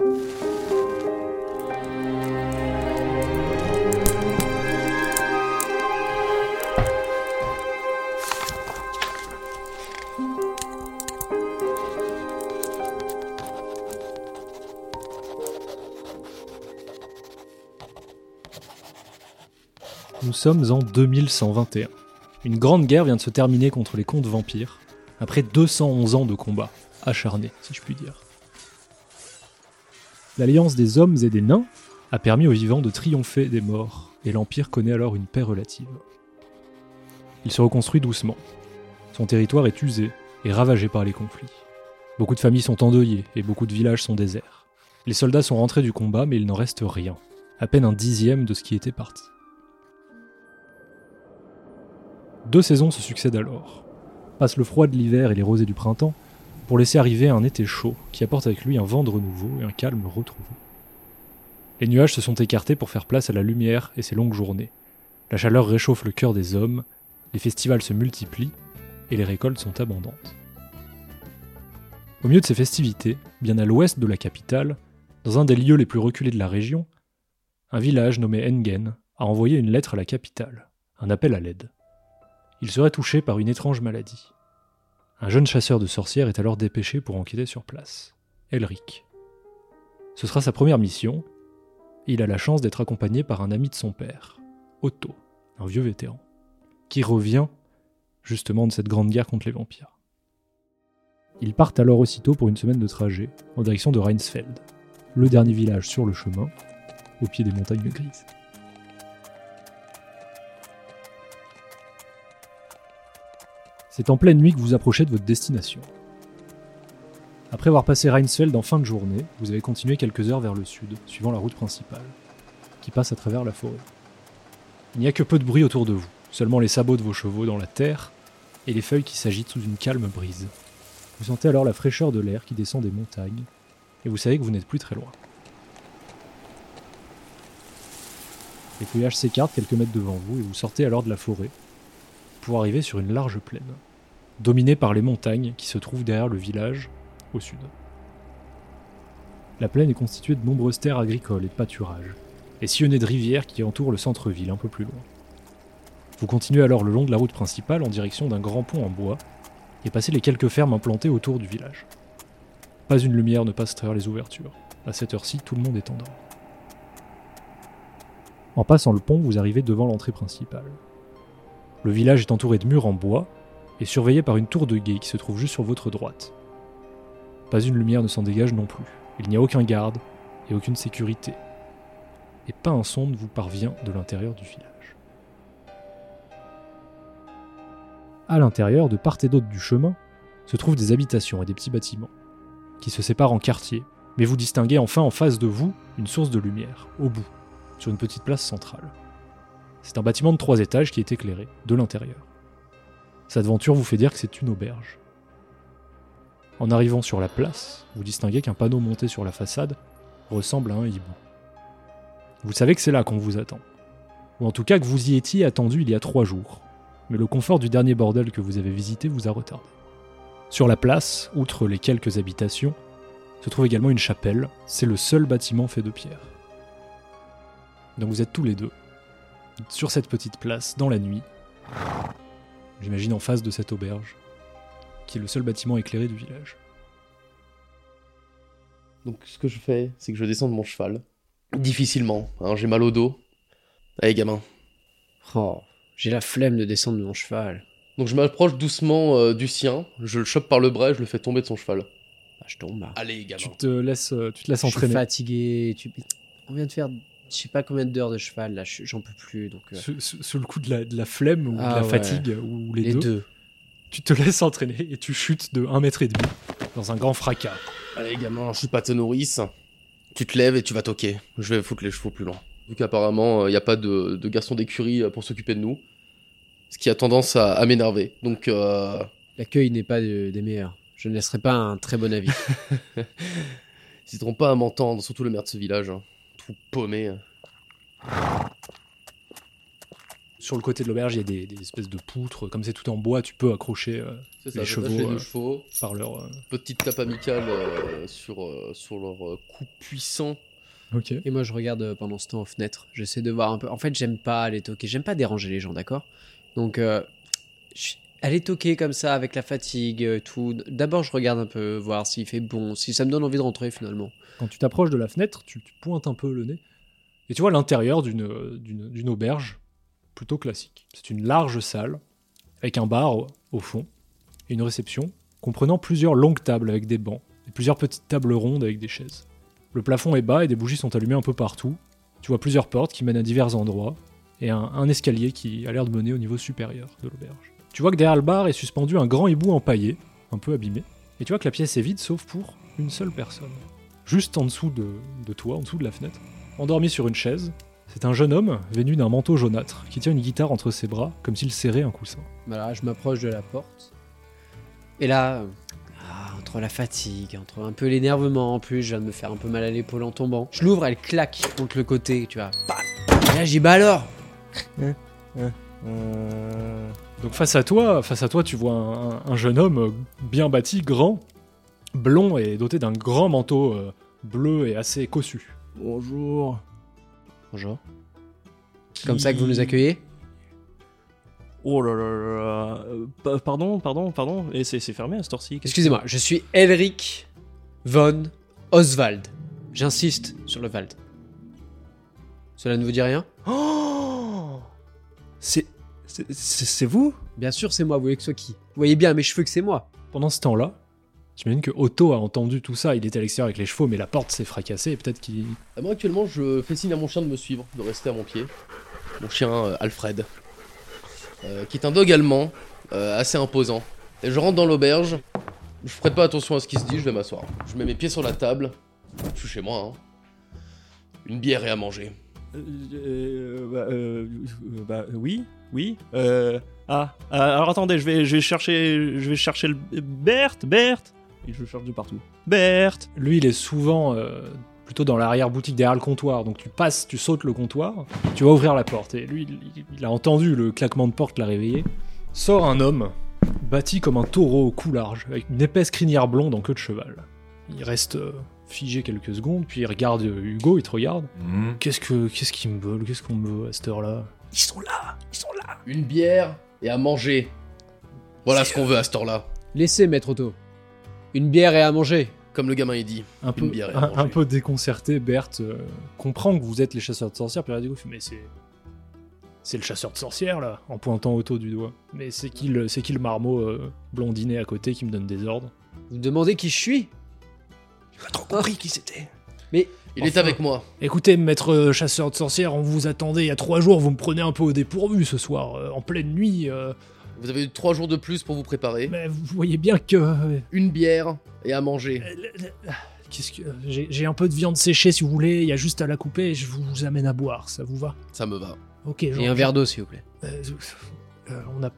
Nous sommes en 2121. Une grande guerre vient de se terminer contre les contes vampires, après 211 ans de combat, acharnés, si je puis dire. L'alliance des hommes et des nains a permis aux vivants de triompher des morts, et l'Empire connaît alors une paix relative. Il se reconstruit doucement. Son territoire est usé et ravagé par les conflits. Beaucoup de familles sont endeuillées et beaucoup de villages sont déserts. Les soldats sont rentrés du combat, mais il n'en reste rien, à peine un dixième de ce qui était parti. Deux saisons se succèdent alors. Passe le froid de l'hiver et les rosées du printemps, pour laisser arriver un été chaud qui apporte avec lui un vent de renouveau et un calme retrouvé. Les nuages se sont écartés pour faire place à la lumière et ses longues journées. La chaleur réchauffe le cœur des hommes, les festivals se multiplient et les récoltes sont abondantes. Au milieu de ces festivités, bien à l'ouest de la capitale, dans un des lieux les plus reculés de la région, un village nommé Engen a envoyé une lettre à la capitale, un appel à l'aide. Il serait touché par une étrange maladie. Un jeune chasseur de sorcières est alors dépêché pour enquêter sur place. Elric. Ce sera sa première mission, et il a la chance d'être accompagné par un ami de son père, Otto, un vieux vétéran, qui revient justement de cette grande guerre contre les vampires. Ils partent alors aussitôt pour une semaine de trajet en direction de Reinsfeld, le dernier village sur le chemin, au pied des montagnes grises. C'est en pleine nuit que vous approchez de votre destination. Après avoir passé Reinsfeld en fin de journée, vous avez continué quelques heures vers le sud, suivant la route principale, qui passe à travers la forêt. Il n'y a que peu de bruit autour de vous, seulement les sabots de vos chevaux dans la terre et les feuilles qui s'agitent sous une calme brise. Vous sentez alors la fraîcheur de l'air qui descend des montagnes, et vous savez que vous n'êtes plus très loin. Les feuillages s'écartent quelques mètres devant vous et vous sortez alors de la forêt pour arriver sur une large plaine, dominée par les montagnes qui se trouvent derrière le village, au sud. La plaine est constituée de nombreuses terres agricoles et de pâturages, et sillonnée de rivières qui entourent le centre-ville un peu plus loin. Vous continuez alors le long de la route principale en direction d'un grand pont en bois et passez les quelques fermes implantées autour du village. Pas une lumière ne passe travers les ouvertures. À cette heure-ci, tout le monde est endormi. En passant le pont, vous arrivez devant l'entrée principale. Le village est entouré de murs en bois et surveillé par une tour de guet qui se trouve juste sur votre droite. Pas une lumière ne s'en dégage non plus. Il n'y a aucun garde et aucune sécurité. Et pas un son ne vous parvient de l'intérieur du village. À l'intérieur, de part et d'autre du chemin, se trouvent des habitations et des petits bâtiments, qui se séparent en quartiers, mais vous distinguez enfin en face de vous une source de lumière, au bout, sur une petite place centrale. C'est un bâtiment de trois étages qui est éclairé, de l'intérieur. Cette aventure vous fait dire que c'est une auberge. En arrivant sur la place, vous distinguez qu'un panneau monté sur la façade ressemble à un hibou. Vous savez que c'est là qu'on vous attend. Ou en tout cas que vous y étiez attendu il y a trois jours, mais le confort du dernier bordel que vous avez visité vous a retardé. Sur la place, outre les quelques habitations, se trouve également une chapelle, c'est le seul bâtiment fait de pierre. Donc vous êtes tous les deux, sur cette petite place, dans la nuit, j'imagine en face de cette auberge, qui est le seul bâtiment éclairé du village. Donc ce que je fais, c'est que je descends de mon cheval, difficilement, hein, j'ai mal au dos. Allez gamin. Oh, j'ai la flemme de descendre de mon cheval. Donc je m'approche doucement euh, du sien, je le chope par le bras et je le fais tomber de son cheval. Bah, je tombe. là. Allez gamin. Tu te laisses, euh, tu te laisses Je suis entraîner. fatigué. Tu... On vient de faire je sais pas combien d'heures de cheval là, je- j'en peux plus. Donc, euh, Sous, le coup de la, de la flemme ou Ah de la ouais. fatigue, ou les, les deux, deux. tu te laisses entraîner et tu chutes de 1 mètre et demi dans un grand fracas. Allez gamin, je suis pas ta nourrice. Tu te lèves et tu vas toquer. Je vais foutre les chevaux plus loin. Vu qu'apparemment, il n'y a pas de, de garçon d'écurie euh, pour s'occuper de nous. Ce qui a tendance à, à m'énerver. Donc, euh, L'accueil n'est pas de- des meilleurs. Je ne laisserai pas un très bon avis. n'hésiteront pas à m'entendre, surtout le maire de ce village. hein. Paumé. Sur le côté de l'auberge, il y a des, des espèces de poutres. Comme c'est tout en bois, tu peux accrocher euh, C'est ça, Les chevaux, les euh, chevaux. par leur. euh, Petite tape amicale euh, sur, euh, sur leur euh, coup puissant. Ok. Et moi, je regarde pendant ce temps aux fenêtres. J'essaie de voir un peu. En fait, j'aime pas aller toquer. J'aime pas déranger les gens, d'accord? Donc, euh, je- aller toquer comme ça avec la fatigue, euh, tout. D'abord, je regarde un peu, voir s'il fait bon, si ça me donne envie de rentrer finalement. Quand tu t'approches de la fenêtre, tu, pointes un peu le nez et tu vois l'intérieur d'une auberge plutôt classique. C'est une large salle avec un bar au, au fond et une réception comprenant plusieurs longues tables avec des bancs et plusieurs petites tables rondes avec des chaises. Le plafond est bas et des bougies sont allumées un peu partout. Tu vois plusieurs portes qui mènent à divers endroits et un, un escalier qui a l'air de mener au niveau supérieur de l'auberge. Tu vois que derrière le bar est suspendu un grand hibou empaillé, un peu abîmé, et tu vois que la pièce est vide sauf pour une seule personne juste en dessous de, de toi, en dessous de la fenêtre, endormi sur une chaise. C'est un jeune homme venu d'un manteau jaunâtre qui tient une guitare entre ses bras comme s'il serrait un coussin. Voilà, je m'approche de la porte. Et là, euh, ah, entre la fatigue, entre un peu l'énervement en plus, je viens de me faire un peu mal à l'épaule en tombant. Je l'ouvre, elle claque contre le côté, tu vois. Paf Et là, j'y bah alors Euh, Donc face à toi, face à toi, tu vois un, un- un jeune homme euh, bien bâti, grand, blond et doté d'un grand manteau euh, bleu et assez cossu. Bonjour. Bonjour. Comme ça que vous nous accueillez? Oh là là là là. Euh, pa- pardon, pardon, pardon. Et c'est c'est fermé à cette heure-ci. qu'est-ce Excusez-moi, je suis Elric von Oswald. J'insiste sur le Wald. Cela ne vous dit rien? Que- Oh C'est. C'est- vous? Bien sûr, c'est moi, vous voulez que ce soit qui Vous voyez bien à mes cheveux que c'est moi. Pendant ce temps-là, j'imagine que Otto a entendu tout ça, il était à l'extérieur avec les chevaux, mais la porte s'est fracassée et peut-être qu'il... Ah, moi actuellement je fais signe à mon chien de me suivre, de rester à mon pied. Mon chien euh, Alfred. Euh, qui est un dog allemand, euh, assez imposant. Et je rentre dans l'auberge, je prête pas attention à ce qui se dit, je vais m'asseoir. Je mets mes pieds sur la table, je suis chez moi. Hein. Une bière et à manger. Euh, euh, bah, euh, euh, bah, oui, oui. Ah, alors attendez, je vais, je vais chercher, je vais chercher le Berthe, Berthe. Et je cherche de partout. Berthe. Lui, il est souvent plutôt dans l'arrière-boutique derrière le comptoir. Donc tu passes, tu sautes le comptoir, tu vas ouvrir la porte. Et lui, il, il a entendu le claquement de porte l'a réveillé. Sort un homme, bâti comme un taureau au cou large, avec une épaisse crinière blonde en queue de cheval. Il reste euh, figé quelques secondes, puis il regarde Hugo, il te regarde. Qu'est-ce que, qu'est-ce qu'il me veut Qu'est-ce qu'on me veut à cette heure-là? Ils sont là, ils sont là. Une bière et à manger. Voilà ce qu'on veut à cette heure-là. Laissez, maître Otto. Une bière et à manger. Comme le gamin il dit. un peu, bière et à un, manger. un peu déconcerté, Berthe euh, comprend que vous êtes les chasseurs de sorcières, puis il dit mais c'est c'est le chasseur de sorcières là, en pointant Otto du doigt. Mais c'est qui le c'est qui le marmot euh, blondinet à côté qui me donne des ordres? Vous me demandez qui je suis? J'ai pas trop compris qui c'était. Il est Enfin. avec moi. Écoutez, maître euh, chasseur de sorcières, on vous attendait il y a trois jours, vous me prenez un peu au dépourvu ce soir, euh, en pleine nuit. euh, Vous avez eu trois jours de plus pour vous préparer. mais vous voyez bien que euh, Une bière et à manger. Qu'est-ce que j'ai j'ai un peu de viande séchée si vous voulez, il y a juste à la couper et je vous amène à boire, ça vous va? Ça me va. Ok, Et un verre d'eau, s'il vous plaît. Euh, euh, on a,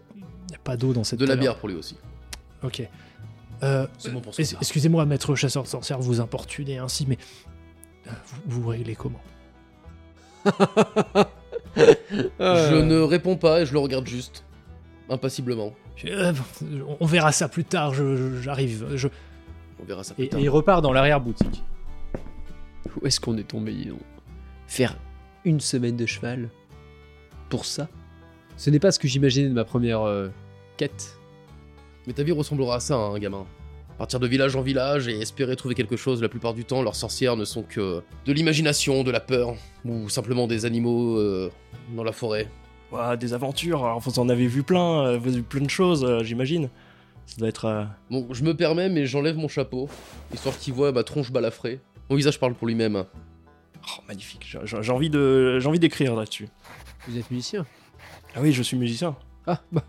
y a pas d'eau dans cette De la taverne. bière pour lui aussi. Ok. Euh, bon. Excusez-moi, maître chasseur de sorcières, vous importunez ainsi, mais euh, vous, vous réglez comment? Je ne réponds pas et je le regarde juste. Impassiblement. Euh, On verra ça plus tard. je- je- J'arrive. Je... On verra ça plus Et, tard. et il repart dans l'arrière boutique. Où est-ce qu'on est tombé, Faire une semaine de cheval Pour ça? Ce n'est pas ce que j'imaginais de ma première euh, quête. Mais ta vie ressemblera à ça, hein, gamin. Partir de village en village et espérer trouver quelque chose, la plupart du temps, leurs sorcières ne sont que de l'imagination, de la peur, ou simplement des animaux euh, dans la forêt. Ouah, des aventures. Alors, vous en avez vu plein, euh, vous avez vu plein de choses, euh, j'imagine. Ça doit être. euh, Bon, je me permets, mais j'enlève mon chapeau, histoire qu'il voit ma tronche balafrée. Mon visage parle pour lui-même. Oh, magnifique. J'ai- J'ai j'ai envie de, j'ai envie d'écrire là-dessus. Vous êtes musicien? Ah oui, je suis musicien. Ah, bah.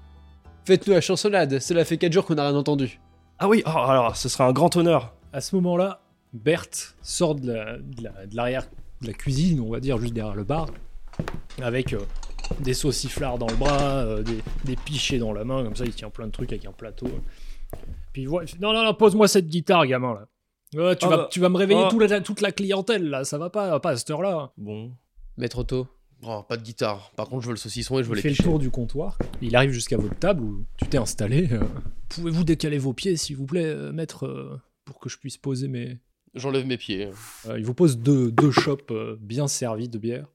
Faites-nous la chansonnade, cela fait 4 jours qu'on n'a rien entendu. Ah oui. Oh, alors, ce sera un grand honneur. À ce moment-là, Berthe sort de la- de la- de l'arrière de, la cuisine, on va dire, juste derrière le bar, avec euh, des sauciflards dans le bras, euh, des, des pichets dans la main, comme ça, il tient plein de trucs avec un plateau. Puis il voit, il fait, non, non, non, pose-moi cette guitare, gamin, là. Ouais, tu, Ah vas, bah, tu vas me réveiller ah. toute, la, toute la clientèle, là, ça va pas, pas à cette heure-là. Bon. Maître Otto, Oh, pas de guitare. Par contre, je veux le saucisson et je veux Il les fait le tour du comptoir. Il arrive jusqu'à votre table où tu t'es installé. euh. Pouvez-vous décaler vos pieds, s'il vous plaît, euh, maître, euh, pour que je puisse poser mes. J'enlève mes pieds. Euh, il vous pose deux, deux chopes bien servies de bière,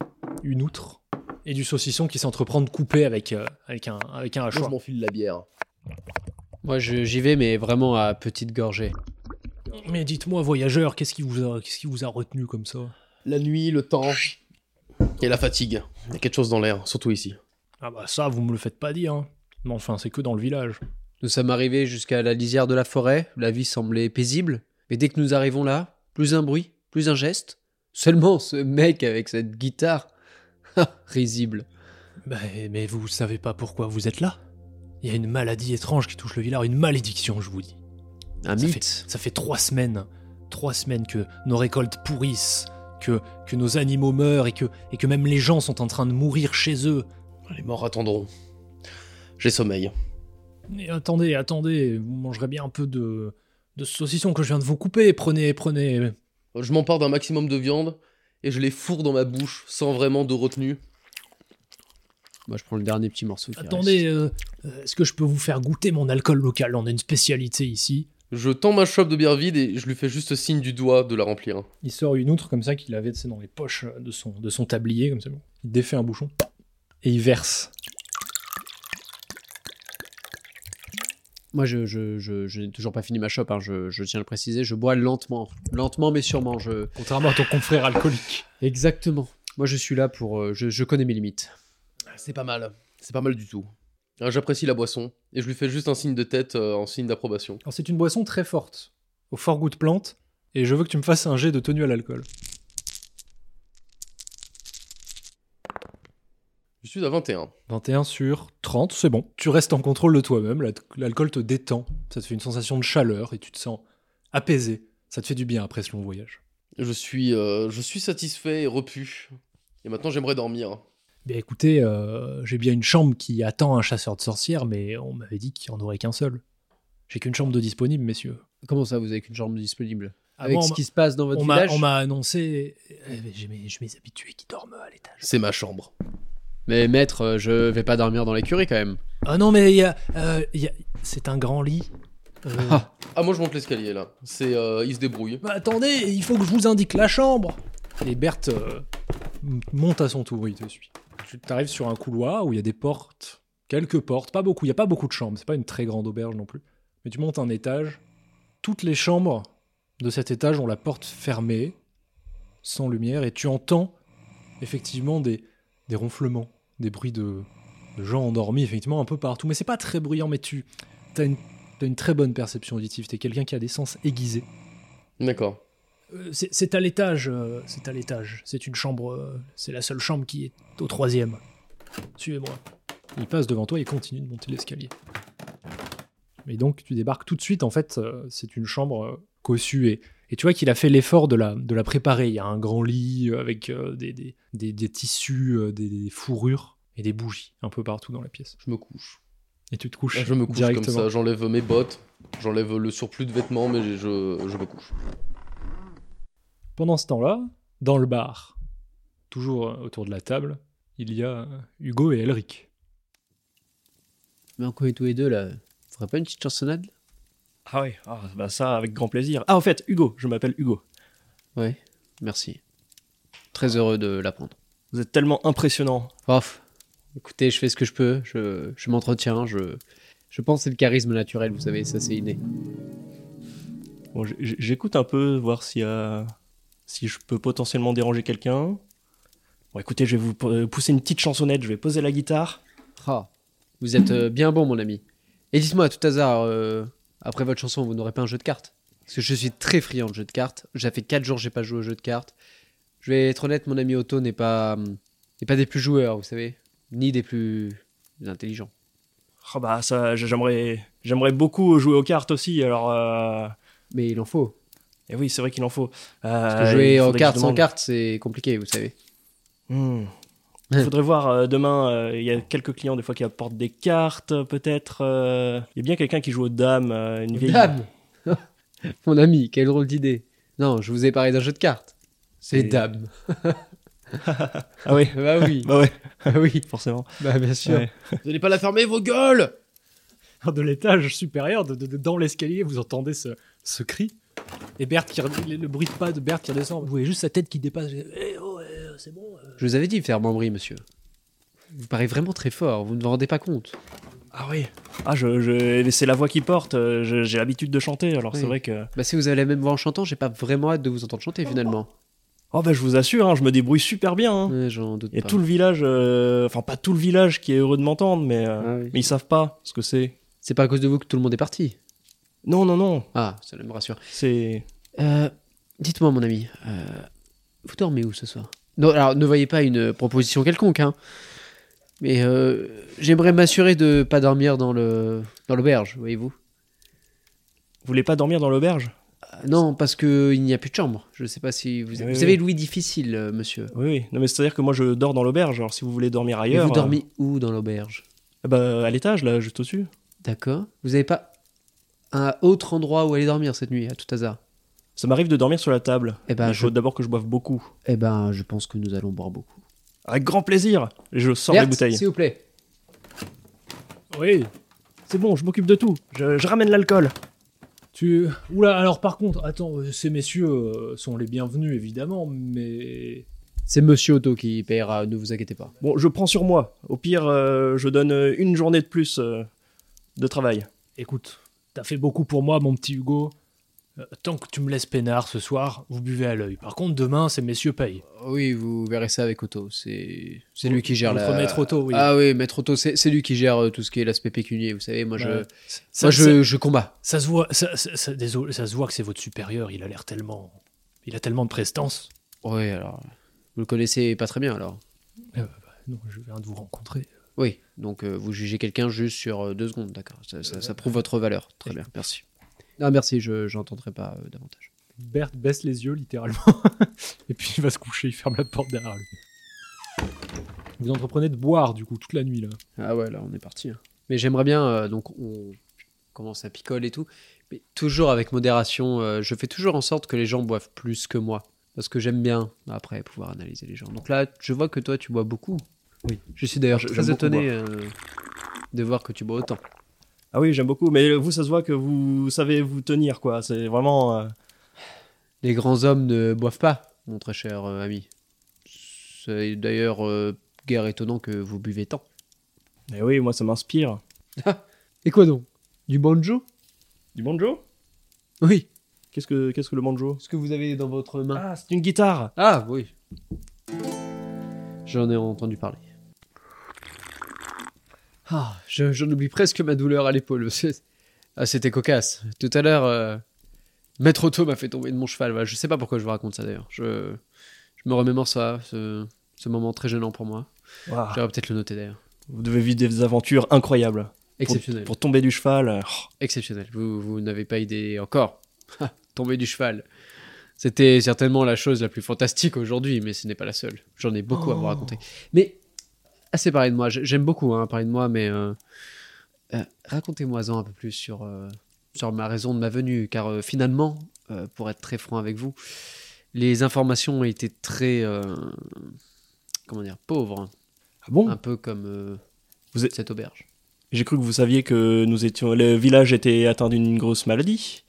une outre et du saucisson qui s'entreprend de couper avec, avec, un, avec un Moi, je hachoir. m'enfile la bière. Moi, j'y vais, mais vraiment à petite gorgée. Mais dites-moi, voyageur, qu'est-ce qui, vous a- qu'est-ce qui vous a retenu comme ça? La nuit, le temps et la fatigue. Il y a quelque chose dans l'air, surtout ici. Ah bah ça, vous me le faites pas dire. hein. Mais enfin, c'est que dans le village. Nous sommes arrivés jusqu'à la lisière de la forêt. La vie semblait paisible. Mais dès que nous arrivons là, plus un bruit, plus un geste. Seulement ce mec avec cette guitare. Ah, Risible. Bah, mais vous savez pas pourquoi vous êtes là? Il y a une maladie étrange qui touche le village, une malédiction, je vous dis. Un Ça mythe. fait, ça fait trois semaines, trois semaines que nos récoltes pourrissent, que, que nos animaux meurent et que, et que même les gens sont en train de mourir chez eux. Les morts attendront. J'ai sommeil. Mais attendez, attendez, vous mangerez bien un peu de, de saucisson que je viens de vous couper. Prenez, prenez. Je m'empare d'un maximum de viande et je les fourre dans ma bouche sans vraiment de retenue. Moi, je prends le dernier petit morceau. Attendez, euh, euh, est-ce que je peux vous faire goûter mon alcool local? On a une spécialité ici. Je tends ma chope de bière vide et je lui fais juste signe du doigt de la remplir. Il sort une outre comme ça qu'il avait dans les poches de son, de son tablier, comme ça. Il défait un bouchon et il verse. Moi, je, je, je, je n'ai toujours pas fini ma chope, hein, je, je tiens à le préciser. Je bois lentement. Lentement, mais sûrement. Je... Contrairement à ton confrère alcoolique. Exactement. Moi, je suis là pour. euh, je, je connais mes limites. C'est pas mal. C'est pas mal du tout. Euh, J'apprécie la boisson et je lui fais juste un signe de tête euh, en signe d'approbation. Alors c'est une boisson très forte, au fort goût de plante, et je veux que tu me fasses un jet de tenue à l'alcool. Je suis à 21. 21 sur 30, c'est bon. Tu restes en contrôle de toi-même, la- l'alcool te détend, ça te fait une sensation de chaleur et tu te sens apaisé. Ça te fait du bien après ce long voyage. Je suis, euh, je suis satisfait et repu. Et maintenant j'aimerais dormir. Bien écoutez, euh, j'ai bien une chambre qui attend un chasseur de sorcières, mais on m'avait dit qu'il n'y en aurait qu'un seul. J'ai qu'une chambre de disponible, messieurs. Comment ça, vous avez qu'une chambre disponible Ah Avec bon, ce qui se passe dans votre On village on m'a annoncé. euh, J'ai mes, habitués qui dorment à l'étage. C'est ma chambre. Mais maître, euh, je vais pas dormir dans l'écurie quand même. Ah non, mais il y a, euh, a- c'est un grand lit. Euh, Ah. Ah moi je monte l'escalier là. C'est, euh, il se débrouille. bah, attendez, il faut que je vous indique la chambre. Et Berthe euh, monte à son tour, il te suit. Tu arrives sur un couloir où il y a des portes, quelques portes, pas beaucoup, il n'y a pas beaucoup de chambres, c'est pas une très grande auberge non plus. Mais tu montes un étage, toutes les chambres de cet étage ont la porte fermée, sans lumière, et tu entends effectivement des, des ronflements, des bruits de, de gens endormis, effectivement, un peu partout. Mais c'est pas très bruyant, mais tu as une, t'as une très bonne perception auditive, t'es quelqu'un qui a des sens aiguisés. D'accord. Euh, c'est à l'étage, euh, c'est à l'étage. C'est une chambre, euh, c'est la seule chambre qui est au troisième. Suivez-moi. Il passe devant toi et continue de monter l'escalier. Et donc tu débarques tout de suite, en fait, euh, c'est une chambre euh, cossue et, et tu vois qu'il a fait l'effort de la, de la préparer. Il y a un grand lit avec euh, des, des, des- des tissus, euh, des, des fourrures et des bougies un peu partout dans la pièce. Je me couche. Et tu te couches Ah, Je me couche directement. comme ça. J'enlève mes bottes. J'enlève le surplus de vêtements, mais je, je me couche. Pendant ce temps-là, dans le bar, toujours euh, autour de la table, il y a euh, Hugo et Elric. Mais on connaît tous les deux là. Faudrait pas une petite chansonnade? Ah ouais, ah, bah ça avec grand plaisir. Ah en fait, Hugo, je m'appelle Hugo. Ouais, merci. Très heureux de l'apprendre. Vous êtes tellement impressionnant. Ouf. Écoutez, je fais ce que je peux. Je, je m'entretiens. Je, je pense que c'est le charisme naturel, vous savez, ça c'est inné. Bon, j'écoute un peu, voir s'il y a... si je peux potentiellement déranger quelqu'un. Bon, écoutez, je vais vous po- pousser une petite chansonnette, je vais poser la guitare. Ah, vous êtes euh, bien bon, mon ami. Et dites-moi, à tout hasard, euh, après votre chanson, vous n'aurez pas un jeu de cartes? Parce que je suis très friand de jeux de cartes. J'ai fait 4 jours que j'ai pas joué au jeu de cartes. Je vais être honnête, mon ami Otto n'est pas, hum, n'est pas des plus joueurs, vous savez, ni des plus intelligents. Ah bah ça, j'aimerais, j'aimerais beaucoup jouer aux cartes aussi. Alors, euh... Mais il en faut. Et oui, c'est vrai qu'il en faut. Parce Euh, que jouer faudrait que je cartes sans cartes, c'est compliqué, vous savez. Hmm. Il faudrait voir euh, demain. euh, Il y a quelques clients des fois qui apportent des cartes, euh, peut-être. euh, Il y a bien quelqu'un qui joue aux dames, euh, une vieille. Dame Mon ami, quelle drôle d'idée. Non, je vous ai parlé d'un jeu de cartes. C'est Et- Dame. Ah oui, Bah oui, bah ouais, bah oui, forcément. bah bien sûr. Ouais. Vous n'allez pas la fermer, vos gueules De l'étage supérieur, de, de- de- dans l'escalier, vous entendez ce, ce cri. Et Berthe qui le, le bruit de pas de Berthe qui redescend. Vous voyez juste sa tête qui dépasse. Eh oh, eh, c'est bon. euh. Je vous avais dit de faire membris, monsieur. Vous paraissez vraiment très fort, vous ne vous rendez pas compte. Ah oui. Ah, je, je- c'est la voix qui porte. euh, je- J'ai l'habitude de chanter, alors Oui. c'est vrai que. Bah si vous avez la même voix en chantant, j'ai pas vraiment hâte de vous entendre chanter finalement. Oh bah je vous assure, hein, je me débrouille super bien. hein. Ouais, j'en doute pas. tout le village, euh, enfin pas tout le village qui est heureux de m'entendre, mais, euh, Ah oui. mais ils savent pas ce que c'est. C'est pas à cause de vous que tout le monde est parti. Non, non, non, Ah, ça me rassure. c'est. Euh, Dites-moi, mon ami, euh, vous dormez où ce soir? Non, alors ne voyez pas une proposition quelconque, hein. Mais euh, j'aimerais m'assurer de pas dormir dans le dans l'auberge, voyez-vous. Vous voulez pas dormir dans l'auberge? Non, parce que il n'y a plus de chambre. Je sais pas si vous, Oui, vous oui. avez Louis difficile, monsieur. Oui, oui. Non, mais c'est-à-dire que moi je dors dans l'auberge, alors si vous voulez dormir Mais ailleurs. vous dormez où dans l'auberge? Euh, bah, à l'étage, là, juste au-dessus. D'accord. Vous avez pas un autre endroit où aller dormir cette nuit, à tout hasard Ça m'arrive de dormir sur la table. Eh ben, Il je, faut d'abord que je boive beaucoup. eh ben, je pense que nous allons boire beaucoup. Avec grand plaisir je sors les Berthe, bouteilles. s'il vous plaît. Oui. C'est bon, je m'occupe de tout. Je, je ramène l'alcool. Tu. Oula, alors par contre, attends, euh, ces messieurs euh, sont les bienvenus évidemment, mais. C'est Monsieur Otto qui paiera, ne vous inquiétez pas. Bon, je prends sur moi. Au pire, euh, je donne une journée de plus euh, de travail. Écoute, t'as fait beaucoup pour moi, mon petit Hugo. Euh, tant que tu me laisses peinard ce soir, vous buvez à l'œil. Par contre, demain, ces messieurs payent. Oui, vous verrez ça avec Otto. C'est c'est lui qui gère la... maître Otto, oui. Ah oui, maître Otto, c'est lui qui gère euh, tout ce qui est l'aspect pécunier. Vous savez, moi, je, Ouais. Ça, moi ça- je, je combats. ça se voit, ça, ça- ça- désolé, ça se voit que c'est votre supérieur. Il a l'air tellement, il a tellement de prestance. Oui, alors, vous le connaissez pas très bien, alors. Euh, bah, non, je viens de vous rencontrer. Oui, donc euh, vous jugez quelqu'un juste sur euh, deux secondes, d'accord. Ça, ça- ça prouve votre valeur. Très bien, merci. Ah merci, je j'entendrai pas euh, davantage. Berthe baisse les yeux littéralement, et puis il va se coucher. Il ferme la porte derrière lui. Vous entreprenez de boire du coup toute la nuit là. Ah ouais, là on est parti. hein. Mais j'aimerais bien, euh, donc on commence à picoler et tout, mais toujours avec modération. euh, je fais toujours en sorte que les gens boivent plus que moi, parce que j'aime bien après pouvoir analyser les gens. Donc là, je vois que toi tu bois beaucoup. Oui. Je suis d'ailleurs très étonné euh, de voir que tu bois autant. Ah oui, j'aime beaucoup. Mais vous, ça se voit que vous savez vous tenir, quoi. C'est vraiment. euh, Les grands hommes ne boivent pas, mon très cher euh, ami. C'est d'ailleurs guère étonnant que vous buvez tant. Eh oui, moi, ça m'inspire. Et quoi donc? Du banjo? Du banjo? Oui. Qu'est-ce que, qu'est-ce que le banjo? Ce que vous avez dans votre main. Ah, c'est une guitare. Ah oui. J'en ai entendu parler. Ah, je- j'en oublie presque ma douleur à l'épaule. Ah, c'était cocasse. Tout à l'heure, euh, Maître Otto m'a fait tomber de mon cheval. Voilà, je sais pas pourquoi je vous raconte ça d'ailleurs. Je, je me remémore ça, ce, ce moment très gênant pour moi. J'aurais peut-être le noter d'ailleurs. Vous devez vivre des aventures incroyables. Exceptionnel. Pour, tomber du cheval. euh, oh. Exceptionnel. Vous, vous n'avez pas idée encore. Ha, Tomber du cheval. C'était certainement la chose la plus fantastique aujourd'hui, mais ce n'est pas la seule. J'en ai beaucoup à vous Oh. raconter. Mais assez parler de moi. J'aime beaucoup hein, parler de moi, mais euh, euh, racontez-moi-en un peu plus sur, euh, sur ma raison de ma venue, car finalement, pour être très franc avec vous, les informations ont été très, comment dire, pauvres, Ah bon? Un peu comme Vous êtes- cette auberge. J'ai cru que vous saviez que nous étions, le village était atteint d'une grosse maladie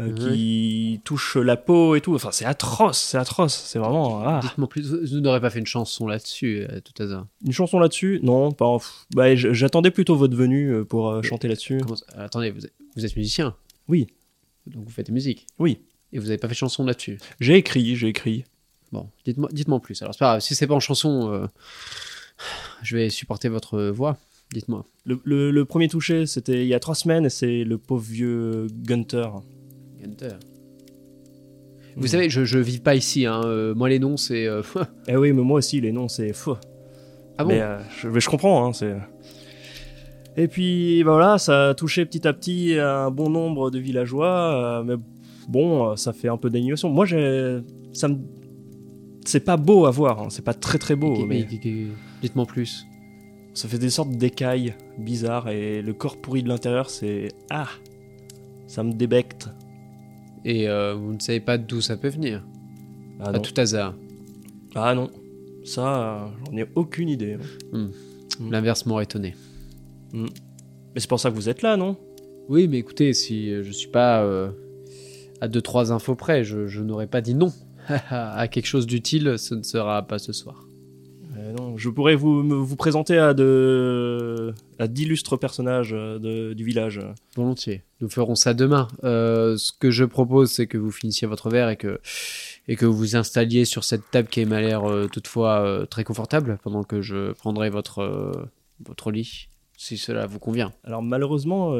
euh, qui touche la peau et tout. Enfin, c'est atroce, c'est atroce. C'est vraiment ah. Dites-moi plus. Vous vous n'aurez pas fait une chanson là-dessus, à tout hasard. une chanson là-dessus? Non, pas. Bah, j'attendais plutôt votre venue euh, pour euh, chanter là-dessus. Attendez, vous êtes, vous êtes musicien Oui, Donc vous faites des musiques oui. Et vous n'avez pas fait de chanson là-dessus J'ai écrit, j'ai écrit. Bon, dites-moi dites en plus. Alors c'est pas grave, si c'est pas en chanson, euh, je vais supporter votre voix. Dites-moi. Le, le- le premier touché, c'était il y a trois semaines, et c'est le pauvre vieux Gunter. Gunter. Vous savez, je, je vis pas ici. Hein. euh, moi, les noms, c'est. euh, Eh oui, mais moi aussi, les noms, c'est ah bon mais, euh, je, mais je comprends, hein, c'est. Et puis bah voilà, ça a touché petit à petit un bon nombre de villageois, euh, mais bon, ça fait un peu d'animation. Moi, j'ai, ça me, c'est pas beau à voir, hein, c'est pas très très beau, mais- mais- Dites-moi plus. ça fait des sortes d'écailles bizarres et le corps pourri de l'intérieur, c'est ah, ça me débecte. Et euh, vous ne savez pas d'où ça peut venir Ah À non. tout hasard. Ah non. Ça, j'en ai aucune idée. Mm. L'inverse m'aurait étonné. Mais c'est pour ça que vous êtes là, non? Oui, mais écoutez, si je suis pas euh, à deux trois infos près, je, je n'aurais pas dit non à quelque chose d'utile. Ce ne sera pas ce soir. Euh, non, je pourrais vous, me- vous présenter à de à d'illustres personnages euh, de- du village. Volontiers. Nous ferons ça demain. Euh, ce que je propose, c'est que vous finissiez votre verre et que, et que vous vous installiez sur cette table qui m'a l'air euh, toutefois euh, très confortable pendant que je prendrai votre, votre lit, si cela vous convient. Alors malheureusement,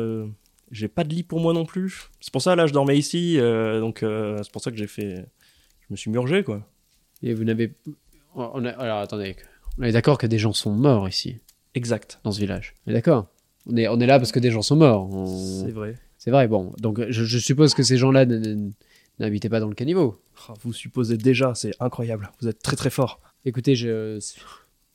j'ai pas de lit pour moi non plus. C'est pour ça là, je dormais ici, euh, donc euh, c'est pour ça que j'ai fait, je me suis murgé quoi. Et vous n'avez. On a- Alors attendez. On est d'accord que des gens sont morts ici, Exact. dans ce village. On est d'accord on est, on est là parce que des gens sont morts. On- C'est vrai. C'est vrai, bon. Donc je, je suppose que ces gens-là n'habitaient pas dans le caniveau. Ah, Vous supposez déjà, c'est incroyable. Vous êtes très très fort. Écoutez, je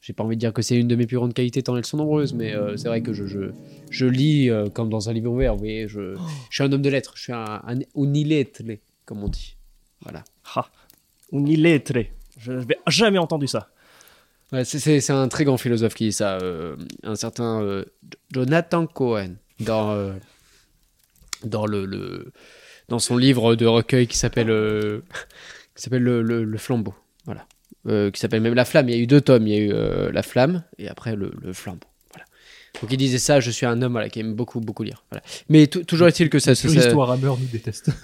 j'ai pas envie de dire que c'est une de mes plus grandes qualités tant elles sont nombreuses, mais euh, c'est vrai que je, je, je lis euh, comme dans un livre ouvert. Vous voyez, je, je suis un homme de lettres. Je suis un, un comme on dit. Voilà. Ha. Je n'avais jamais entendu ça. Ouais, c'est- un très grand philosophe qui dit ça, euh, un certain euh, Jonathan Cohen, dans, euh, dans, le, le- dans son livre de recueil qui s'appelle euh, qui s'appelle le, le- le flambeau. Voilà. Euh, qui s'appelle même La Flamme. Il y a eu deux tomes. Il y a eu euh, La Flamme et après le, le flambeau. Voilà. Donc il disait ça, je suis un homme voilà, qui aime beaucoup, beaucoup lire. Voilà. Mais tou- toujours est-il que ça... ça- L'histoire Hammer nous déteste.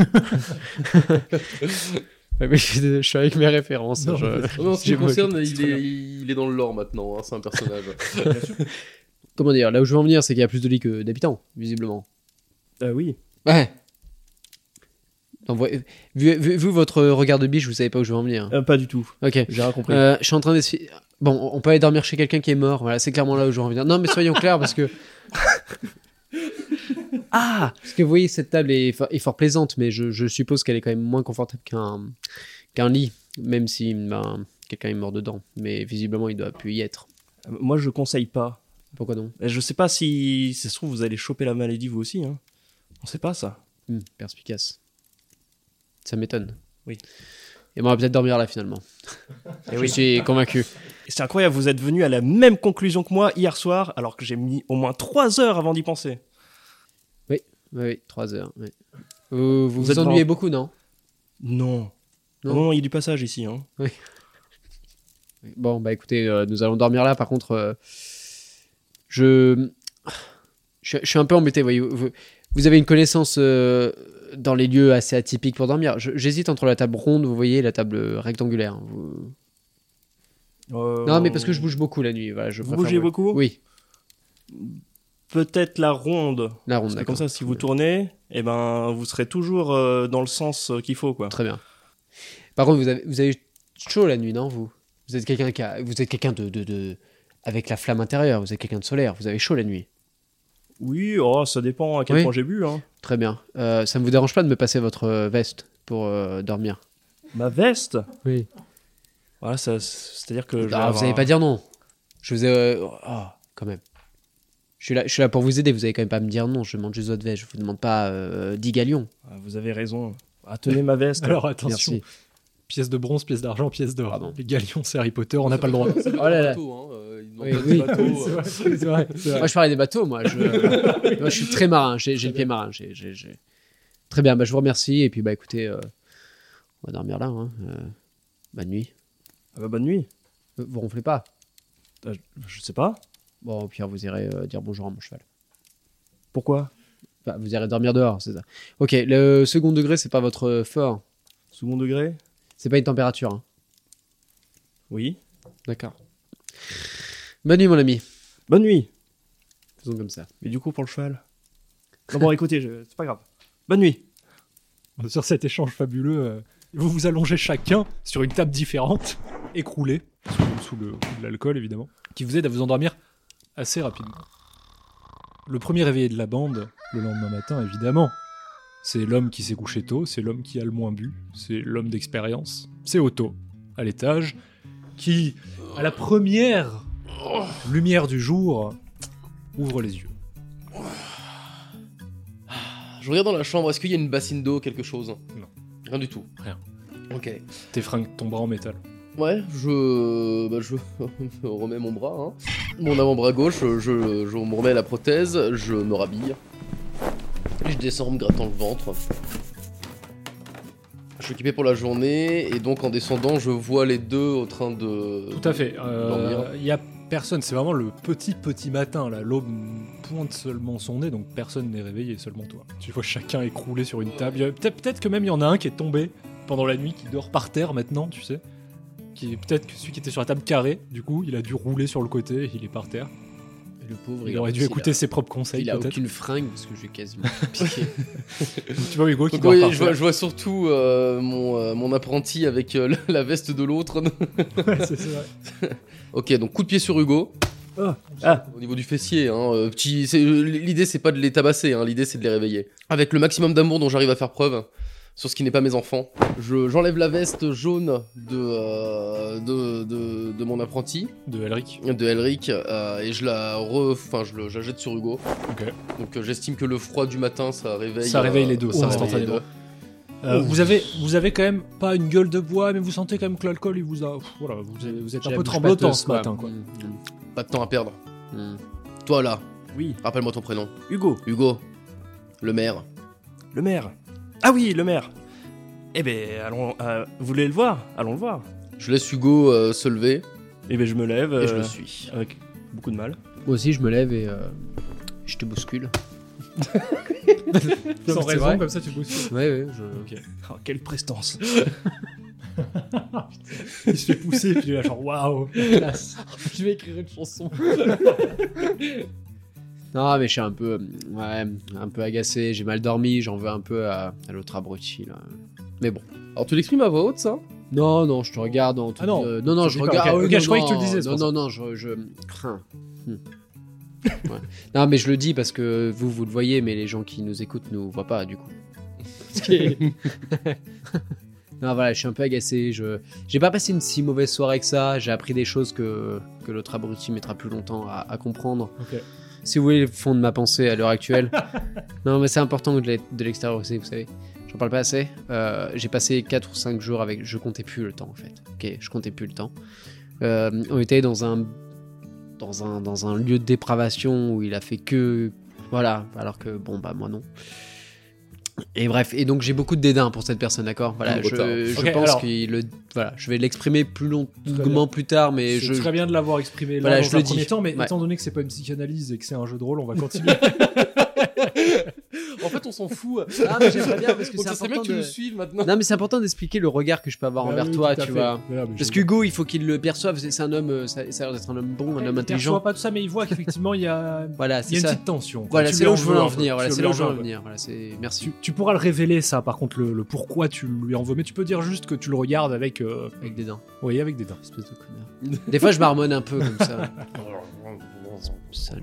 Ouais, mais je, je suis avec mes références. Non, je- Non, ce qui me concerne, il est, il est dans le lore maintenant, hein, c'est un personnage. Comment dire Là où je veux en venir, c'est qu'il y a plus de lits que d'habitants, visiblement. Euh, oui. Ouais. Non, vo- vu, vu- vu votre regard de biche, vous savez pas où je veux en venir. Euh, pas du tout. Ok. J'ai rien compris. Euh, je suis en train d'essayer. Bon, on peut aller dormir chez quelqu'un qui est mort. Voilà, c'est clairement là où je veux en venir. Non, mais soyons clairs parce que. ah Parce que vous voyez, cette table est, fo- est fort plaisante, mais je, je suppose qu'elle est quand même moins confortable qu'un qu'un lit, même si ben, quelqu'un est mort dedans. Mais visiblement, il doit plus y être. Moi, je conseille pas. Pourquoi non Je sais pas si, si ça se trouve, vous allez choper la maladie vous aussi. Hein. On sait pas ça. Hmm, Perspicace. Ça m'étonne. Oui. Et moi, on va peut-être dormir là finalement. Et je oui. suis convaincu. Et C'est incroyable, vous êtes venu à la même conclusion que moi hier soir, alors que j'ai mis au moins 3 heures avant d'y penser. Oui, oui, 3 heures. oui. Vous vous, Vous êtes ennuyez beaucoup, non? Non. Non? Non, il y a du passage ici. Hein. Oui. Bon, bah écoutez, euh, nous allons dormir là. Par contre, euh, je... je je suis un peu embêté. Voyez, vous, vous avez une connaissance euh, dans les lieux assez atypiques pour dormir. J'hésite entre la table ronde, vous voyez, et la table rectangulaire. Vous- Euh, Non, mais parce que je bouge beaucoup la nuit. Voilà, je Vous bougez beaucoup? Oui, Peut-être la ronde. la ronde. Parce que comme ça, si vous tournez, eh ben, vous serez toujours euh, dans le sens euh, qu'il faut, quoi. Très bien. Par contre, vous avez, vous avez chaud la nuit, non vous? Vous êtes quelqu'un qui a, vous êtes quelqu'un de, de, de- avec la flamme intérieure. Vous êtes quelqu'un de solaire. Vous avez chaud la nuit? Oui, oh, ça dépend à quel Oui. point j'ai bu. Hein. Très bien. Euh, ça ne vous dérange pas de me passer votre euh, veste pour euh, dormir? Ma veste? Oui. Voilà, ça- c'est-à-dire que. je vais Ah, vous n'allez un- pas dire non. Je vous ai. oh, quand même. Je suis, là, je suis là pour vous aider. Vous n'allez quand même pas me dire non. Je demande juste votre veste. Je vous demande pas euh, 10 galions. Ah, vous avez raison. Ah, tenez ma veste. Alors attention, Merci. pièce de bronze, pièce d'argent, pièce d'or. Pardon. Les galions, c'est Harry Potter, on n'a pas le droit. C'est Oh là là. bateau, hein, euh, il demande Oui, pas de oui. bateau, euh. c'est vrai, c'est vrai. Moi, je parlais des bateaux. Moi, je, moi, je suis très marin. J'ai j'ai le pied marin. J'ai- j'ai- j'ai- Très bien. Bah, je vous remercie. Et puis, bah, écoutez, euh, on va dormir là. Hein. Euh, bonne nuit. Ah bah, bonne nuit. Euh, Vous ronflez pas? Euh, je sais pas. Bon, au pire, vous irez euh, dire bonjour à mon cheval. Pourquoi? Vous irez dormir dehors, c'est ça. Ok, le second degré, c'est pas votre euh, fort. Second degré? C'est pas une température. hein. Oui. D'accord. Bonne nuit, mon ami. Bonne nuit. Faisons comme ça. Mais du coup, pour le cheval? Non, bon, écoutez, je- c'est pas grave. Bonne nuit. Sur cet échange fabuleux, euh, vous vous allongez chacun sur une table différente, écroulée, sous, sous le coup de l'alcool évidemment, qui vous aide à vous endormir assez rapidement. Le premier réveillé de la bande, le lendemain matin évidemment, c'est l'homme qui s'est couché tôt, c'est l'homme qui a le moins bu, c'est l'homme d'expérience, c'est Otto, à l'étage, qui, à la première lumière du jour, ouvre les yeux. Je regarde dans la chambre, est-ce qu'il y a une bassine d'eau, quelque chose? Non. Rien du tout. Rien. Ok. Tes fringues tombera en métal. Ouais, je, bah, je remets mon bras, hein. mon avant-bras gauche, je, je me remets la prothèse, je me rhabille. Et je descends en me grattant le ventre. Je suis équipé pour la journée et donc en descendant, je vois les deux au train de. Tout à fait. Euh, dormir. Il y a personne, c'est vraiment le petit petit matin là. L'aube pointe seulement son nez, donc personne n'est réveillé, seulement toi. Tu vois chacun écroulé sur une table. Peut-être que même il y en a un qui est tombé pendant la nuit, qui dort par terre maintenant, tu sais. Qui est peut-être que celui qui était sur la table carrée, du coup, il a dû rouler sur le côté, et il est par terre. Et le pauvre, Il aurait dû écouter ses propres conseils, il a aucune fringue parce que j'ai quasiment piqué. Tu vois Hugo qui Donc oui, je vois, je vois surtout euh, mon, euh, mon apprenti avec euh, la veste de l'autre. Ouais, c'est ça. ok, donc coup de pied sur Hugo. Ah, Au niveau du fessier, hein, petit, c'est- l'idée c'est pas de les tabasser, hein, l'idée c'est de les réveiller. Avec le maximum d'amour dont j'arrive à faire preuve sur ce qui n'est pas mes enfants, je, j'enlève la veste jaune de, euh, de, de, de mon apprenti, De Elric. de Elric, euh, et je la, re, enfin je, le- je la jette sur Hugo. Ok. Donc euh, j'estime que le froid du matin ça réveille. Ça réveille les deux, ça réveille les instantanément. deux. Euh, vous, avez, vous avez quand même pas une gueule de bois, mais vous sentez quand même que l'alcool, il vous a. pff, Voilà, vous, êtes- vous êtes un peu tremblotant ce matin, quoi. Mm, Pas de temps à perdre. mm. Toi là, oui, rappelle-moi ton prénom. Hugo, Hugo, le maire. le maire. Ah oui, le maire. Eh ben, allons. euh, vous voulez le voir? Allons le voir. Je laisse Hugo euh, se lever Eh ben, je me lève. et je euh, le suis. Avec beaucoup de mal. Moi aussi, je me lève et euh, je te bouscule. Sans raison, vrai comme ça tu bosses. Ouais, ouais. Je... Oh, quelle prestance. Il se fait pousser, puis il est là, genre waouh, je vais écrire une chanson. non, mais je suis un peu, ouais, un peu agacé. J'ai mal dormi. J'en veux un peu à, à l'autre abruti là. Mais bon. Alors tu l'exprimes à voix haute ça? Non, non, je te regarde en tout. Ah non, euh, non, non, je regarde. ah oui, non, je croyais que tu le non, disais, Non, non, non, je, je crains. Hmm. Ouais. Non, mais je le dis parce que vous, vous le voyez, mais les gens qui nous écoutent nous voient pas, du coup. Non, voilà, je suis un peu agacé. Je j'ai pas passé une si mauvaise soirée que ça. J'ai appris des choses que, que l'autre abruti mettra plus longtemps à, à comprendre. Ok. Si vous voulez le fond de ma pensée à l'heure actuelle. non, mais c'est important de l'extérieur aussi, vous savez. J'en parle pas assez. Euh, j'ai passé 4 ou 5 jours avec. Je comptais plus le temps en fait. Ok, je comptais plus le temps. Euh, on était dans un, dans, un, dans un lieu de dépravation où il a fait que. Voilà, alors que bon, bah moi non. Et bref, et donc j'ai beaucoup de dédain pour cette personne, d'accord? Voilà, je, pense alors- qu'il le. Voilà, je vais l'exprimer plus longuement plus tard, mais je. très bien de l'avoir exprimé là Voilà, dans je un le premier dis. temps, mais Ouais. étant donné que c'est pas une psychanalyse et que c'est un jeu de rôle, on va continuer. En fait on s'en fout. Ah, mais j'aimerais bien parce que c'est important que tu de. maintenant. Non, mais c'est important d'expliquer le regard que je peux avoir Ah envers oui, toi, tu fait. vois. Mais Parce qu'Hugo, il faut qu'il le perçoive. C'est un homme, euh, ça, ça a l'air d'être un homme bon, un Ouais, homme il intelligent. perçoit pas tout ça, mais il voit qu'effectivement il y a, Voilà, il y a une ça. petite tension. Voilà, c'est là où je veux en venir. Voilà, Tu c'est là où je veux en venir. Voilà, c'est merci. Tu, pourras le révéler ça, par contre, le, le pourquoi tu lui en veux, mais tu peux dire juste que tu le regardes avec, euh, Avec des dents, oui, avec des dents. espèce de connard. Des fois, je marmonne un peu comme ça. Salut.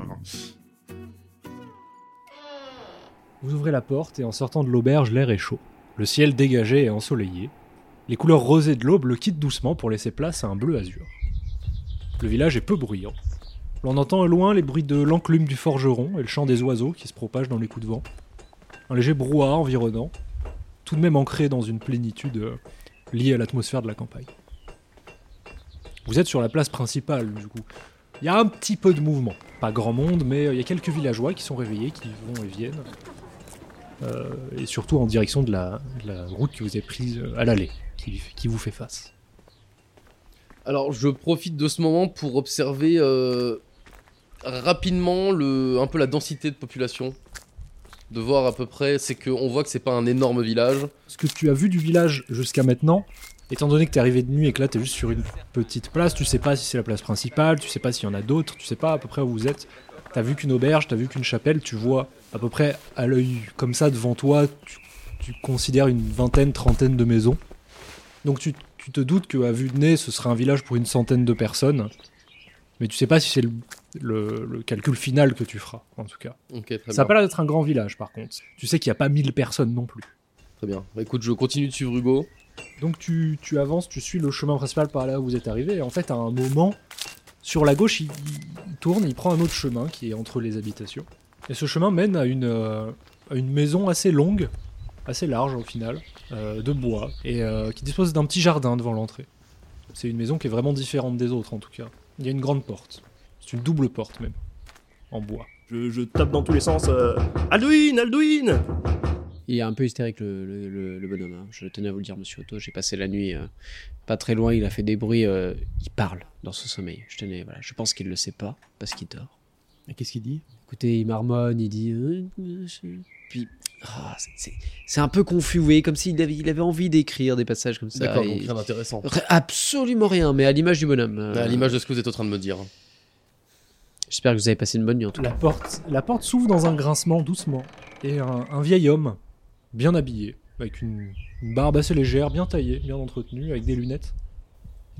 Vous ouvrez la porte et en sortant de l'auberge, l'air est chaud. Le ciel dégagé et ensoleillé. Les couleurs rosées de l'aube le quittent doucement pour laisser place à un bleu azur. Le village est peu bruyant. L'on entend au loin les bruits de l'enclume du forgeron et le chant des oiseaux qui se propagent dans les coups de vent. Un léger brouhaha environnant, tout de même ancré dans une plénitude euh, liée à l'atmosphère de la campagne. Vous êtes sur la place principale, du coup. Il y a un petit peu de mouvement. Pas grand monde, mais euh, il y a quelques villageois qui sont réveillés, qui vont et viennent. Euh, et surtout en direction de la, de la route que vous avez prise euh, à l'allée, qui, qui vous fait face. Alors je profite de ce moment pour observer euh, rapidement le, un peu la densité de population. De voir à peu près, c'est qu'on voit que c'est pas un énorme village. Ce que tu as vu du village jusqu'à maintenant, étant donné que tu es arrivé de nuit et que là tu es juste sur une petite place, tu sais pas si c'est la place principale, tu sais pas s'il y en a d'autres, tu sais pas à peu près où vous êtes. T'as vu qu'une auberge, t'as vu qu'une chapelle, tu vois à peu près à l'œil comme ça devant toi, tu, tu considères une vingtaine, trentaine de maisons. Donc tu, tu te doutes qu'à vue de nez, ce sera un village pour une centaine de personnes. Mais tu sais pas si c'est le, le- le calcul final que tu feras, en tout cas. Ok, très Ça a bien. pas l'air d'être un grand village, par contre. Tu sais qu'il n'y a pas 1000 personnes non plus. Très bien. Bah, écoute, je continue de suivre Hugo. Donc tu, tu avances, tu suis le chemin principal par là où vous êtes arrivé, et en fait, à un moment, sur la gauche, il, tourne, il prend un autre chemin qui est entre les habitations. Et ce chemin mène à une, euh, maison assez longue, assez large au final, euh, de bois, et euh, qui dispose d'un petit jardin devant l'entrée. C'est une maison qui est vraiment différente des autres en tout cas. Il y a une grande porte. C'est une double porte même. En bois. Je, tape dans tous les sens. Alduin, Alduin Il est un peu hystérique le, le- le- le bonhomme. hein. Je tenais à vous le dire, monsieur Otto. J'ai passé la nuit euh, pas très loin. Il a fait des bruits. euh, il parle dans ce sommeil. Je tenais, voilà. Je pense qu'il le sait pas parce qu'il dort. Et Qu'est-ce qu'il dit? Écoutez, il marmonne, il dit. euh, euh, je- Puis. ah, c'est- c'est c'est un peu confus, vous voyez, comme s'il avait, il avait envie d'écrire des passages comme ça. D'accord, et- donc rien d'intéressant. Absolument rien, mais à l'image du bonhomme. euh, À l'image de ce que vous êtes en train de me dire. J'espère que vous avez passé une bonne nuit en tout cas. La porte, la porte s'ouvre dans un grincement doucement. Et un, un vieil homme, bien habillé, avec une, une barbe assez légère, bien taillée, bien entretenue, avec des lunettes,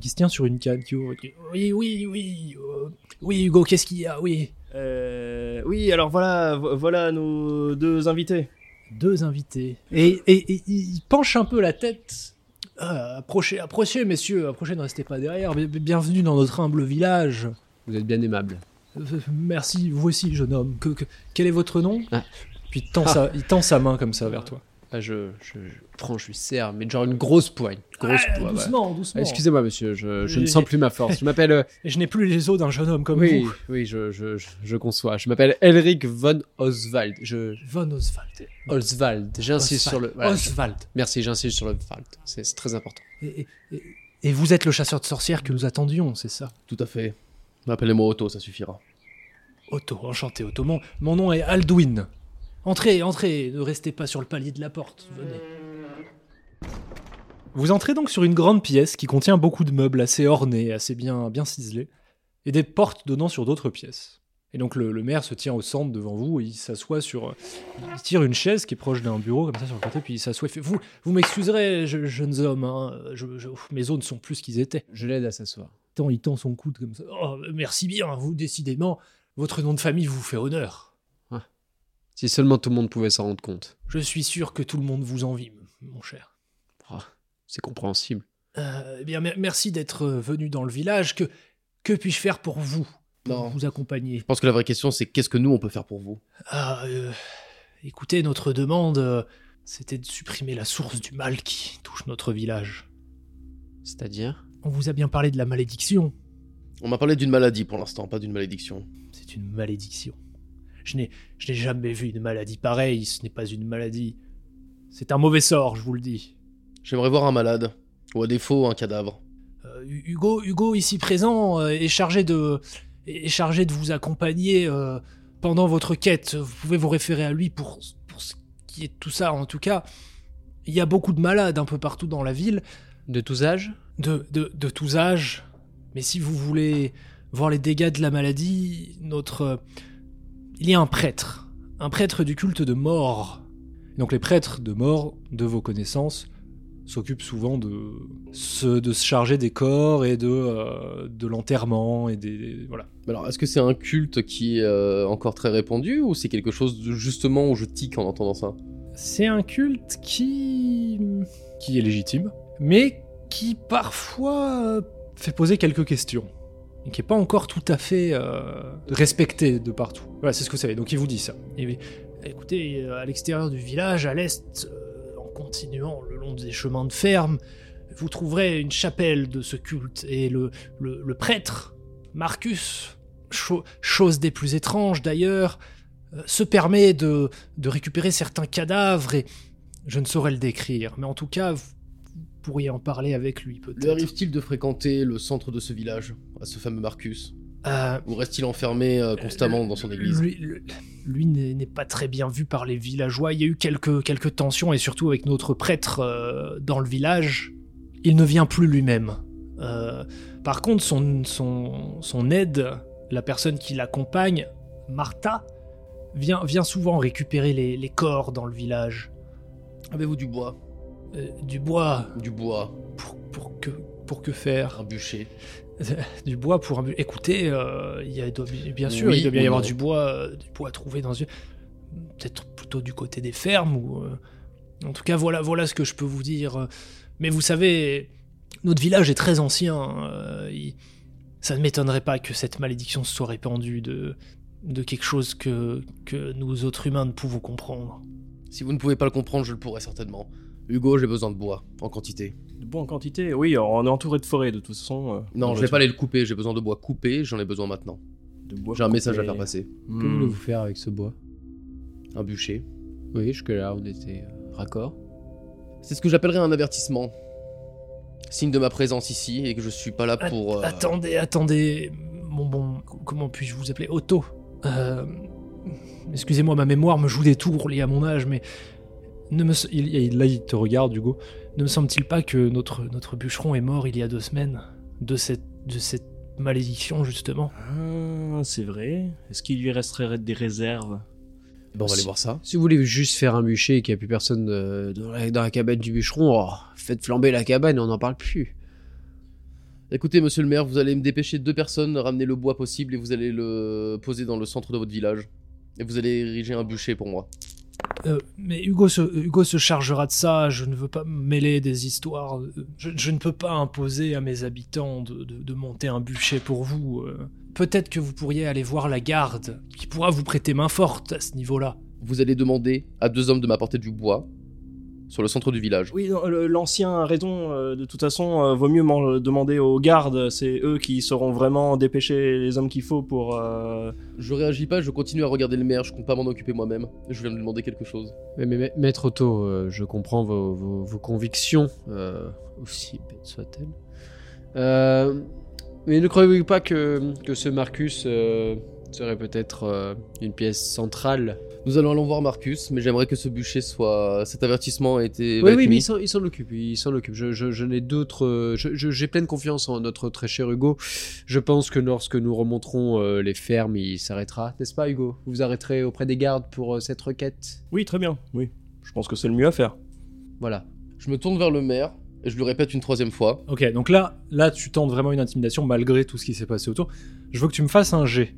qui se tient sur une canne qui ouvre. et qui- Oui, oui, oui, euh, oui, Hugo, qu'est-ce qu'il y a Oui. euh, Oui, alors voilà, vo- voilà nos deux invités. Deux invités. Et, et- et il penche un peu la tête. Ah, approchez, approchez, messieurs, approchez, ne restez pas derrière. Bi- Bienvenue dans notre humble village. Vous êtes bien aimable. Euh, Merci, vous aussi, jeune homme. Que, que- quel est votre nom? Ah. Puis il tend, sa, il tend sa main comme ça vers toi. Ah, je, je, je prends, je lui serre, mais genre une grosse poigne. Grosse Ah, poigne. doucement, Ah, doucement. Excusez-moi, monsieur, je, je ne sens plus ma force. Je m'appelle. euh, Et je n'ai plus les os d'un jeune homme comme oui, vous. oui, je, je, je, je conçois. Je m'appelle Elric von Oswald. Je. Von Oswald. Oswald. J'insiste sur le. voilà. Oswald. Merci, j'insiste sur le Wald. C'est très important. Et, et- et- et vous êtes le chasseur de sorcières que nous attendions, c'est ça? Tout à fait. Appelez-moi Otto, ça suffira. Otto, enchanté Otto. Mon, mon nom est Alduin. Entrez, entrez, ne restez pas sur le palier de la porte, venez. Vous entrez donc sur une grande pièce qui contient beaucoup de meubles assez ornés, assez bien, bien ciselés, et des portes donnant sur d'autres pièces. Et donc le, le maire se tient au centre devant vous et il s'assoit sur... Il tire une chaise qui est proche d'un bureau comme ça sur le côté, puis il s'assoit et fait... Vous, vous m'excuserez, je- jeunes hommes, hein, je- je- mes os ne sont plus ce qu'ils étaient. Je l'aide à s'asseoir. Tant il tend son coude comme ça. Oh, merci bien, vous, décidément, votre nom de famille vous fait honneur. Si seulement tout le monde pouvait s'en rendre compte. Je suis sûr que tout le monde vous envie, mon cher. Ah, c'est compréhensible. Euh, eh bien, mer- merci d'être euh, venu dans le village. Que, que puis-je faire pour vous? Pour Non. vous accompagner Je pense que la vraie question, c'est qu'est-ce que nous, on peut faire pour vous? Ah, euh, écoutez, notre demande, euh, c'était de supprimer la source du mal qui touche notre village. C'est-à-dire? On vous a bien parlé de la malédiction. On m'a parlé d'une maladie pour l'instant, pas d'une malédiction. C'est une malédiction. Je n'ai, je n'ai jamais vu une maladie pareille. Ce n'est pas une maladie. C'est un mauvais sort, je vous le dis. J'aimerais voir un malade, ou à défaut, un cadavre. Euh, Hugo, Hugo ici présent euh, est chargé de est chargé de vous accompagner euh, pendant votre quête. Vous pouvez vous référer à lui pour pour ce qui est de tout ça. En tout cas, il y a beaucoup de malades un peu partout dans la ville, De tous âges? De de, de tous âges. Mais si vous voulez voir les dégâts de la maladie, notre euh, il y a un prêtre, un prêtre du culte de mort. Donc les prêtres de mort, de vos connaissances, s'occupent souvent de se, de se charger des corps et de, euh, de l'enterrement et des voilà. Alors, est-ce que c'est un culte qui est euh, encore très répandu, ou c'est quelque chose de, justement où je tique en entendant ça? C'est un culte qui qui est légitime, mais qui parfois euh, fait poser quelques questions et qui est pas encore tout à fait euh, respecté de partout. Voilà, c'est ce que vous savez. Donc il vous dit ça. Et, écoutez, euh, à l'extérieur du village, à l'est, euh, en continuant le long des chemins de ferme, vous trouverez une chapelle de ce culte et le, le, le prêtre, Marcus, cho- chose des plus étranges d'ailleurs, euh, se permet de, de récupérer certains cadavres et je ne saurais le décrire, mais en tout cas, vous pourriez en parler avec lui Lui peut-être. arrive-t-il de fréquenter le centre de ce village, à ce fameux Marcus Euh, Ou reste-il enfermé euh, constamment dans son église Lui, lui- lui n'est pas très bien vu par les villageois. Il y a eu quelques, quelques tensions, et surtout avec notre prêtre euh, dans le village. Il ne vient plus lui-même. Euh, par contre, son, son, son aide, la personne qui l'accompagne, Martha, vient, vient souvent récupérer les, les corps dans le village. Avez-vous du bois Euh, du bois, Du bois, pour, pour, que, pour que faire un bûcher du bois pour un bu- Écoutez, euh, il y a, doit- bien sûr, Oui il doit bien y avoir du bois, euh, du bois à trouver dans une... Peut-être plutôt du côté des fermes ou... En tout cas, voilà, voilà ce que je peux vous dire. Mais vous savez, notre village est très ancien. il- Ça ne m'étonnerait pas que cette malédiction se soit répandue de, de quelque chose que, que nous autres humains ne pouvons comprendre. Si vous ne pouvez pas le comprendre, je le pourrai certainement. Hugo, j'ai besoin de bois, en quantité. De bois en quantité Oui, on est entouré de forêts de toute façon. euh, Non, on je va vais pas aller le couper, j'ai besoin de bois coupé, j'en ai besoin maintenant. J'ai un message à faire passer. Que Hmm. voulez-vous faire avec ce bois? Un bûcher. Oui, jusque-là, on était euh, raccord. C'est ce que j'appellerais un avertissement. Signe de ma présence ici et que je suis pas là pour. euh, Attendez, attendez, mon bon, comment puis-je vous appeler Otto? Euh, Excusez-moi, ma mémoire me joue des tours liés à mon âge, mais ne me, il, il- là il te regarde, Hugo. Ne me semble-t-il pas que notre notre bûcheron est mort il y a deux semaines de cette de cette malédiction justement? Ah, c'est vrai. Est-ce qu'il lui resterait des réserves? Bon, on va aller Si- voir ça. Si vous voulez juste faire un bûcher et qu'il n'y a plus personne euh, dans, la, dans la cabane du bûcheron, oh, faites flamber la cabane et on n'en parle plus. Écoutez, monsieur le maire, vous allez me dépêcher de deux personnes, ramener le bois possible et vous allez le poser dans le centre de votre village. Et vous allez ériger un bûcher pour moi. Euh, mais Hugo se, Hugo se chargera de ça, je ne veux pas mêler des histoires. Je, ne peux pas imposer à mes habitants de monter un bûcher pour vous. euh. Peut-être que vous pourriez aller voir la garde, qui pourra vous prêter main forte à ce niveau-là. Vous allez demander à deux hommes de m'apporter du bois sur le centre du village. Oui, l'ancien a raison. euh, de toute façon, euh, vaut mieux m'en demander aux gardes. C'est eux qui sauront vraiment dépêcher les hommes qu'il faut pour. euh, Je réagis pas, je continue à regarder le maire, je compte pas m'en occuper moi-même. Je viens de lui demander quelque chose. Mais, mais- mais- Maître Otto, euh, je comprends vos, vos- vos convictions, euh, aussi bêtes soient-elles. Euh, mais ne croyez-vous pas que, que ce Marcus euh, serait peut-être euh, une pièce centrale Nous allons aller voir Marcus, mais j'aimerais que ce bûcher soit. Cet avertissement a été. Oui, oui, mais mis. il s'en- il s'en occupe, il s'en occupe. Je, je- je n'ai d'autres. J'ai pleine confiance en notre très cher Hugo. Je pense que lorsque nous remonterons euh, les fermes, il s'arrêtera, n'est-ce pas, Hugo? Vous vous arrêterez auprès des gardes pour euh, cette requête? Oui, très bien. Oui, je pense que c'est le mieux à faire. Voilà. Je me tourne vers le maire et je lui répète une troisième fois. Ok, donc là, là, tu tentes vraiment une intimidation malgré tout ce qui s'est passé autour. Je veux que tu me fasses un G.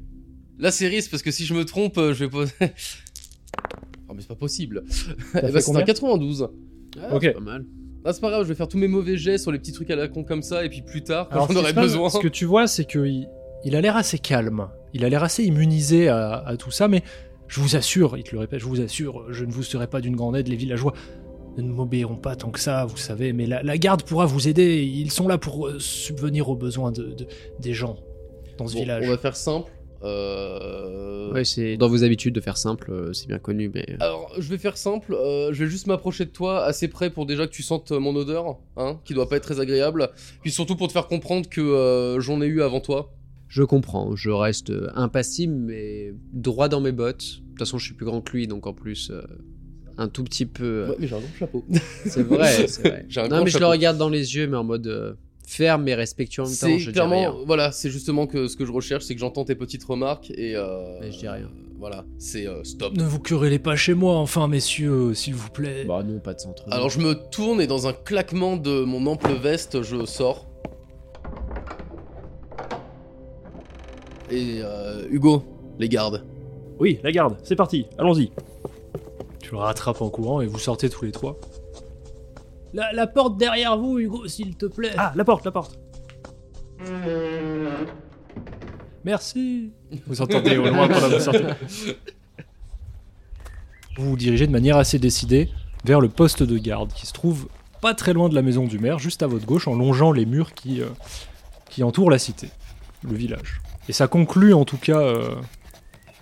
Là, c'est risque parce que si je me trompe, euh, je vais poser. oh, mais c'est pas possible. T'as Eh ben, c'est un combien 92. Ah, Ok. c'est pas mal. Ah, c'est pas grave, je vais faire tous mes mauvais jets sur les petits trucs à la con comme ça, et puis plus tard, quand Alors, j'en aurai besoin. Ce que tu vois, c'est qu'il il a l'air assez calme. Il a l'air assez immunisé à, à tout ça, mais je vous assure, il te le répète, je vous assure, je ne vous serai pas d'une grande aide. Les villageois ne m'obéiront pas tant que ça, vous savez, mais la, la garde pourra vous aider. Ils sont là pour euh, subvenir aux besoins de, de- des gens dans ce Bon, village. on va faire simple. Euh... Ouais, c'est dans vos habitudes de faire simple, euh, c'est bien connu, mais. Alors, je vais faire simple, euh, je vais juste m'approcher de toi assez près pour déjà que tu sentes mon odeur, hein, qui doit pas être très agréable, puis surtout pour te faire comprendre que euh, j'en ai eu avant toi. Je comprends, je reste euh, impassible, mais droit dans mes bottes. De toute façon, je suis plus grand que lui, donc en plus, euh, un tout petit peu. euh, Ouais, mais j'ai un long chapeau. C'est vrai, c'est vrai. Non, grand mais je le regarde dans les yeux, mais en mode euh, ferme et respectueux en même temps. C'est Je dis clairement, rien. voilà, c'est justement que ce que je recherche, c'est que j'entends tes petites remarques et. Euh, Mais je dis rien. Voilà, c'est euh, stop. Ne vous querellez pas chez moi, enfin, messieurs, s'il vous plaît. Bah, non, pas de centre. Alors je me tourne et dans un claquement de mon ample veste, je sors. Et euh, Hugo, les gardes. Oui, la garde, c'est parti, allons-y. Tu le rattrapes en courant et vous sortez tous les trois. La, la porte derrière vous, Hugo, s'il te plaît. Ah, la porte, la porte. Merci. Vous entendez au loin pendant que vous sortez. Vous vous dirigez de manière assez décidée vers le poste de garde qui se trouve pas très loin de la maison du maire, juste à votre gauche, en longeant les murs qui, euh, qui entourent la cité, le village. Et ça conclut en tout cas euh,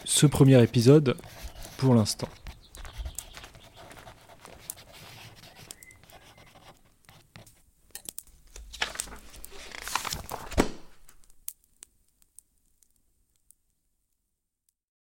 ce premier épisode pour l'instant.